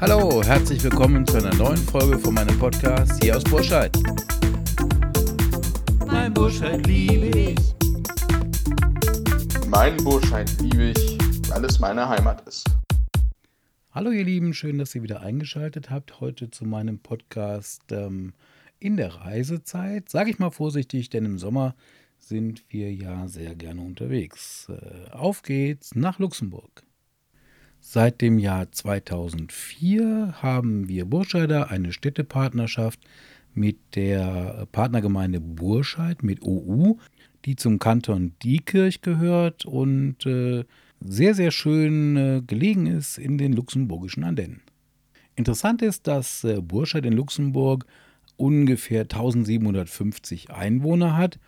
Hallo, herzlich willkommen zu einer neuen Folge von meinem Podcast hier aus Burscheid. Mein Burscheid liebe ich. Mein Burscheid liebe ich, weil es meine Heimat ist. Hallo ihr Lieben, schön, dass ihr wieder eingeschaltet habt heute zu meinem Podcast ähm, in der Reisezeit. Sage ich mal vorsichtig, denn im Sommer sind wir ja sehr gerne unterwegs. Äh, auf geht's nach Luxemburg. Seit dem Jahr 2004 haben wir Burscheider eine Städtepartnerschaft mit der Partnergemeinde Burscheid mit OU, die zum Kanton Diekirch gehört und äh, sehr, sehr schön äh, gelegen ist in den luxemburgischen Ardennen. Interessant ist, dass Burscheid in Luxemburg ungefähr 1750 Einwohner hat.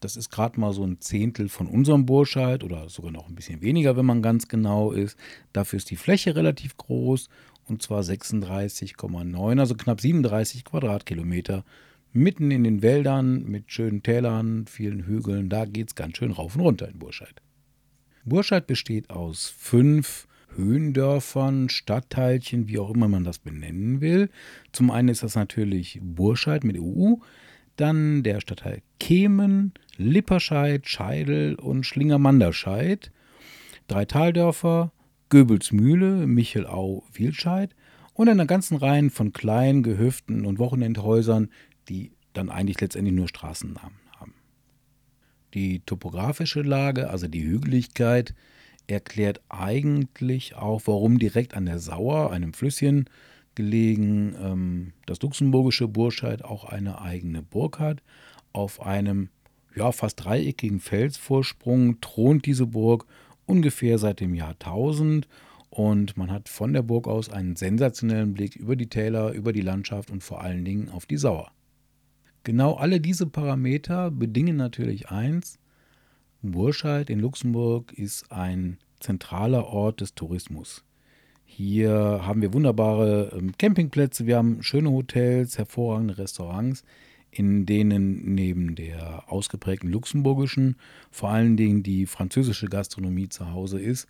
Das ist gerade mal so ein Zehntel von unserem Burscheid oder sogar noch ein bisschen weniger, wenn man ganz genau ist. Dafür ist die Fläche relativ groß und zwar 36,9, also knapp 37 Quadratkilometer. Mitten in den Wäldern mit schönen Tälern, vielen Hügeln, da geht es ganz schön rauf und runter in Burscheid. Burscheid besteht aus fünf Höhendörfern, Stadtteilchen, wie auch immer man das benennen will. Zum einen ist das natürlich Burscheid mit EU, dann der Stadtteil Kemen, Lipperscheid, Scheidel und Schlingermanderscheid. Drei Taldörfer, Göbelsmühle, Michelau, Wielscheid und einer ganzen Reihe von kleinen Gehöften und Wochenendhäusern, die dann eigentlich letztendlich nur Straßennamen haben. Die topografische Lage, also die Hügeligkeit, erklärt eigentlich auch, warum direkt an der Sauer, einem Flüsschen gelegen, ähm, das luxemburgische Burscheid auch eine eigene Burg hat. Auf einem ja, fast dreieckigen Felsvorsprung thront diese Burg ungefähr seit dem Jahr 1000 und man hat von der Burg aus einen sensationellen Blick über die Täler, über die Landschaft und vor allen Dingen auf die Sauer. Genau alle diese Parameter bedingen natürlich eins, Burscheid in Luxemburg ist ein zentraler Ort des Tourismus. Hier haben wir wunderbare ähm, Campingplätze, wir haben schöne Hotels, hervorragende Restaurants, in denen neben der ausgeprägten luxemburgischen vor allen Dingen die französische Gastronomie zu Hause ist.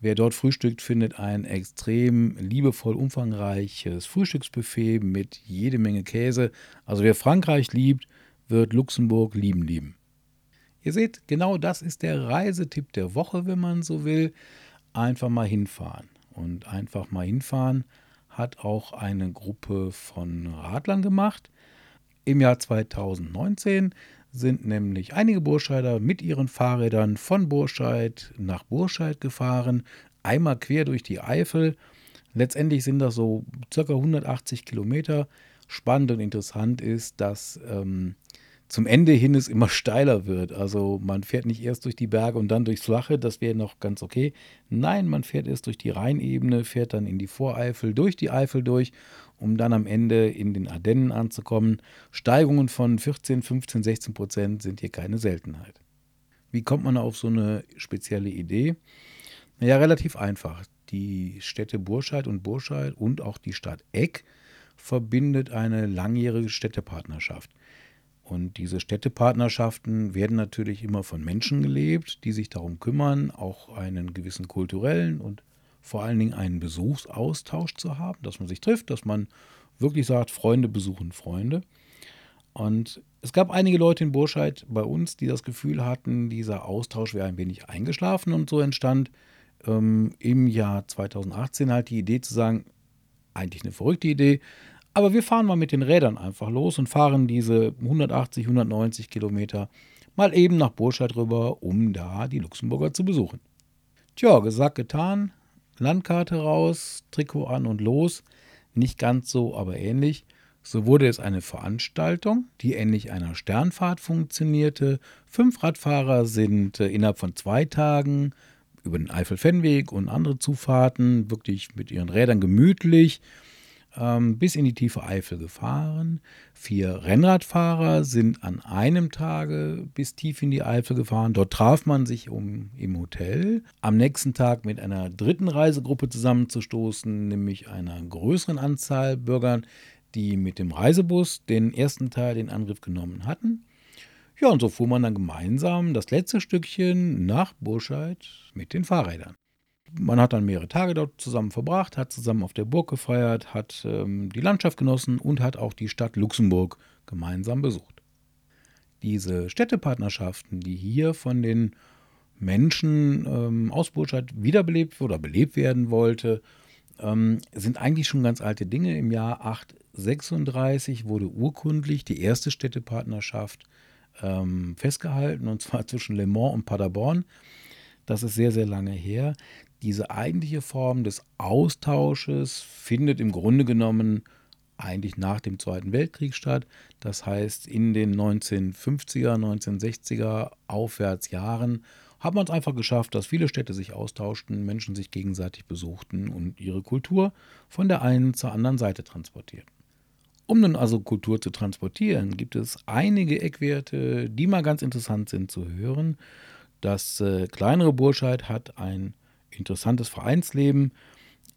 Wer dort frühstückt, findet ein extrem liebevoll umfangreiches Frühstücksbuffet mit jede Menge Käse. Also wer Frankreich liebt, wird Luxemburg lieben lieben. Ihr seht, genau das ist der Reisetipp der Woche, wenn man so will. Einfach mal hinfahren. Und einfach mal hinfahren hat auch eine Gruppe von Radlern gemacht. Im Jahr 2019 sind nämlich einige Burscheider mit ihren Fahrrädern von Burscheid nach Burscheid gefahren, einmal quer durch die Eifel. Letztendlich sind das so circa 180 Kilometer. Spannend und interessant ist, dass ähm, zum Ende hin es immer steiler wird. Also man fährt nicht erst durch die Berge und dann durchs Flache, das wäre noch ganz okay. Nein, man fährt erst durch die Rheinebene, fährt dann in die Voreifel, durch die Eifel durch, um dann am Ende in den Ardennen anzukommen. Steigungen von 14, 15, 16 Prozent sind hier keine Seltenheit. Wie kommt man auf so eine spezielle Idee? Naja, relativ einfach. Die Städte Burscheid und Burscheid und auch die Stadt Eck verbindet eine langjährige Städtepartnerschaft. Und diese Städtepartnerschaften werden natürlich immer von Menschen gelebt, die sich darum kümmern, auch einen gewissen kulturellen und vor allen Dingen einen Besuchsaustausch zu haben, dass man sich trifft, dass man wirklich sagt, Freunde besuchen Freunde. Und es gab einige Leute in Burscheid bei uns, die das Gefühl hatten, dieser Austausch wäre ein wenig eingeschlafen und so entstand ähm, im Jahr 2018 halt die Idee zu sagen, eigentlich eine verrückte Idee, aber wir fahren mal mit den Rädern einfach los und fahren diese 180, 190 Kilometer mal eben nach Burscheid rüber, um da die Luxemburger zu besuchen. Tja, gesagt, getan. Landkarte raus, Trikot an und los. Nicht ganz so, aber ähnlich. So wurde es eine Veranstaltung, die ähnlich einer Sternfahrt funktionierte. Fünf Radfahrer sind äh, innerhalb von zwei Tagen über den Eifel-Fennweg und andere Zufahrten wirklich mit ihren Rädern gemütlich ähm, bis in die tiefe Eifel gefahren. Vier Rennradfahrer sind an einem Tage bis tief in die Eifel gefahren. Dort traf man sich um, im Hotel. Am nächsten Tag mit einer dritten Reisegruppe zusammenzustoßen, nämlich einer größeren Anzahl Bürgern, die mit dem Reisebus den ersten Teil in Angriff genommen hatten. Ja, und so fuhr man dann gemeinsam das letzte Stückchen nach Burscheid mit den Fahrrädern. Man hat dann mehrere Tage dort zusammen verbracht, hat zusammen auf der Burg gefeiert, hat ähm, die Landschaft genossen und hat auch die Stadt Luxemburg gemeinsam besucht. Diese Städtepartnerschaften, die hier von den Menschen ähm, aus Burscheid wiederbelebt oder belebt werden wollte, ähm, sind eigentlich schon ganz alte Dinge. Im Jahr 836 wurde urkundlich die erste Städtepartnerschaft ähm, festgehalten, und zwar zwischen Le Mans und Paderborn. Das ist sehr, sehr lange her. Diese eigentliche Form des Austausches findet im Grunde genommen eigentlich nach dem Zweiten Weltkrieg statt. Das heißt, in den 1950er, 1960er Aufwärtsjahren hat man es einfach geschafft, dass viele Städte sich austauschten, Menschen sich gegenseitig besuchten und ihre Kultur von der einen zur anderen Seite transportierten. Um nun also Kultur zu transportieren, gibt es einige Eckwerte, die mal ganz interessant sind zu hören. Das äh, kleinere Burscheid hat ein interessantes Vereinsleben.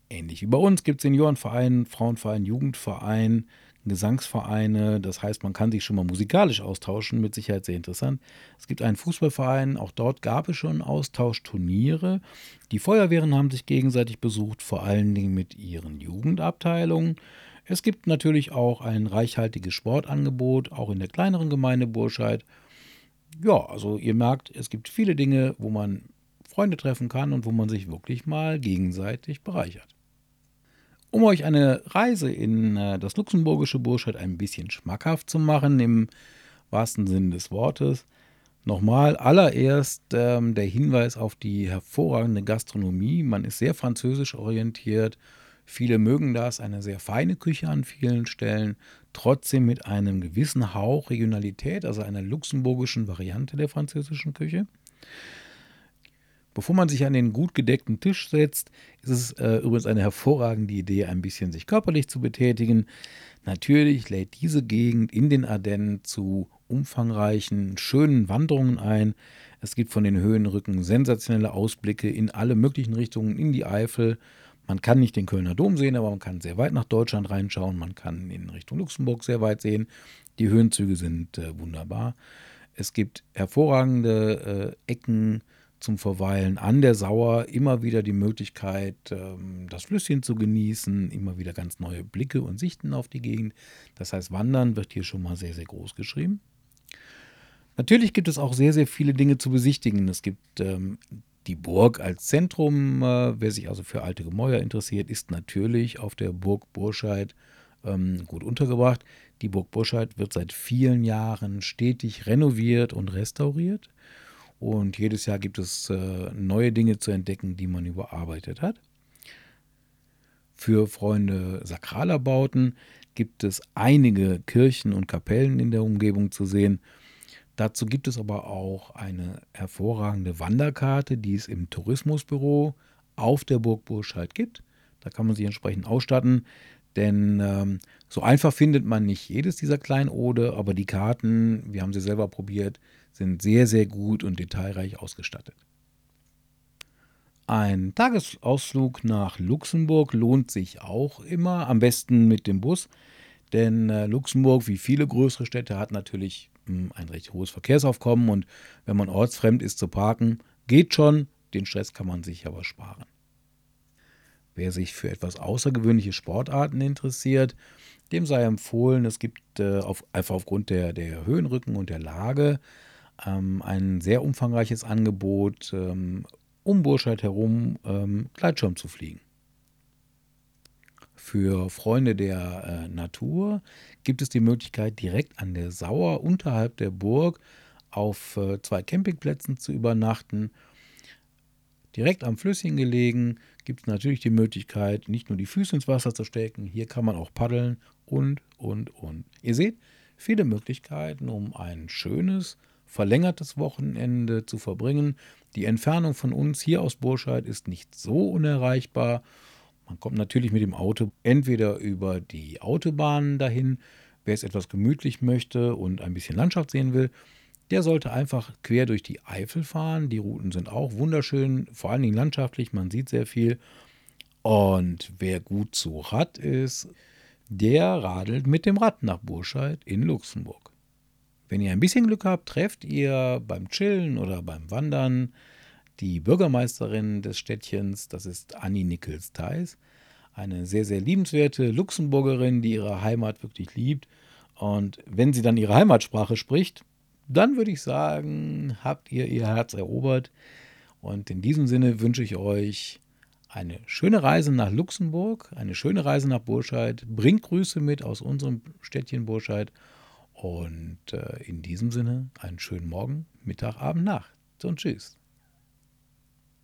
Ähnlich wie bei uns gibt es Seniorenverein, Frauenverein, Jugendverein, Gesangsvereine. Das heißt, man kann sich schon mal musikalisch austauschen, mit Sicherheit sehr interessant. Es gibt einen Fußballverein, auch dort gab es schon Austauschturniere. Die Feuerwehren haben sich gegenseitig besucht, vor allen Dingen mit ihren Jugendabteilungen. Es gibt natürlich auch ein reichhaltiges Sportangebot, auch in der kleineren Gemeinde Burscheid. Ja, also ihr merkt, es gibt viele Dinge, wo man Freunde treffen kann und wo man sich wirklich mal gegenseitig bereichert. Um euch eine Reise in äh, das luxemburgische Burscheid ein bisschen schmackhaft zu machen, im wahrsten Sinne des Wortes, nochmal allererst ähm, der Hinweis auf die hervorragende Gastronomie. Man ist sehr französisch orientiert Viele mögen das, eine sehr feine Küche an vielen Stellen, trotzdem mit einem gewissen Hauch Regionalität, also einer luxemburgischen Variante der französischen Küche. Bevor man sich an den gut gedeckten Tisch setzt, ist es äh, übrigens eine hervorragende Idee, ein bisschen sich körperlich zu betätigen. Natürlich lädt diese Gegend in den Ardennen zu umfangreichen, schönen Wanderungen ein. Es gibt von den Höhenrücken sensationelle Ausblicke in alle möglichen Richtungen, in die Eifel, man kann nicht den Kölner Dom sehen, aber man kann sehr weit nach Deutschland reinschauen. Man kann in Richtung Luxemburg sehr weit sehen. Die Höhenzüge sind äh, wunderbar. Es gibt hervorragende äh, Ecken zum Verweilen an der Sauer. Immer wieder die Möglichkeit, ähm, das Flüsschen zu genießen. Immer wieder ganz neue Blicke und Sichten auf die Gegend. Das heißt, Wandern wird hier schon mal sehr, sehr groß geschrieben. Natürlich gibt es auch sehr, sehr viele Dinge zu besichtigen. Es gibt ähm, die Burg als Zentrum, äh, wer sich also für alte Gemäuer interessiert, ist natürlich auf der Burg Burscheid ähm, gut untergebracht. Die Burg Burscheid wird seit vielen Jahren stetig renoviert und restauriert. Und jedes Jahr gibt es äh, neue Dinge zu entdecken, die man überarbeitet hat. Für Freunde sakraler Bauten gibt es einige Kirchen und Kapellen in der Umgebung zu sehen. Dazu gibt es aber auch eine hervorragende Wanderkarte, die es im Tourismusbüro auf der Burg Burscheid gibt. Da kann man sich entsprechend ausstatten, denn ähm, so einfach findet man nicht jedes dieser Kleinode, aber die Karten, wir haben sie selber probiert, sind sehr, sehr gut und detailreich ausgestattet. Ein Tagesausflug nach Luxemburg lohnt sich auch immer, am besten mit dem Bus, denn äh, Luxemburg, wie viele größere Städte, hat natürlich ein recht hohes Verkehrsaufkommen und wenn man ortsfremd ist zu parken, geht schon, den Stress kann man sich aber sparen. Wer sich für etwas außergewöhnliche Sportarten interessiert, dem sei empfohlen, es gibt äh, auf, einfach aufgrund der, der Höhenrücken und der Lage ähm, ein sehr umfangreiches Angebot, ähm, um Burscheid herum ähm, Gleitschirm zu fliegen. Für Freunde der äh, Natur gibt es die Möglichkeit, direkt an der Sauer unterhalb der Burg auf äh, zwei Campingplätzen zu übernachten. Direkt am Flüsschen gelegen gibt es natürlich die Möglichkeit, nicht nur die Füße ins Wasser zu stecken, hier kann man auch paddeln und, und, und. Ihr seht, viele Möglichkeiten, um ein schönes, verlängertes Wochenende zu verbringen. Die Entfernung von uns hier aus Burscheid ist nicht so unerreichbar man kommt natürlich mit dem Auto entweder über die Autobahn dahin, wer es etwas gemütlich möchte und ein bisschen Landschaft sehen will, der sollte einfach quer durch die Eifel fahren. Die Routen sind auch wunderschön, vor allen Dingen landschaftlich, man sieht sehr viel. Und wer gut zu Rad ist, der radelt mit dem Rad nach Burscheid in Luxemburg. Wenn ihr ein bisschen Glück habt, trefft ihr beim Chillen oder beim Wandern die Bürgermeisterin des Städtchens, das ist Annie Nichols-Theis. Eine sehr, sehr liebenswerte Luxemburgerin, die ihre Heimat wirklich liebt. Und wenn sie dann ihre Heimatsprache spricht, dann würde ich sagen, habt ihr ihr Herz erobert. Und in diesem Sinne wünsche ich euch eine schöne Reise nach Luxemburg, eine schöne Reise nach Burscheid. Bringt Grüße mit aus unserem Städtchen Burscheid. Und äh, in diesem Sinne einen schönen Morgen, Mittag, Abend, Nacht. Und tschüss.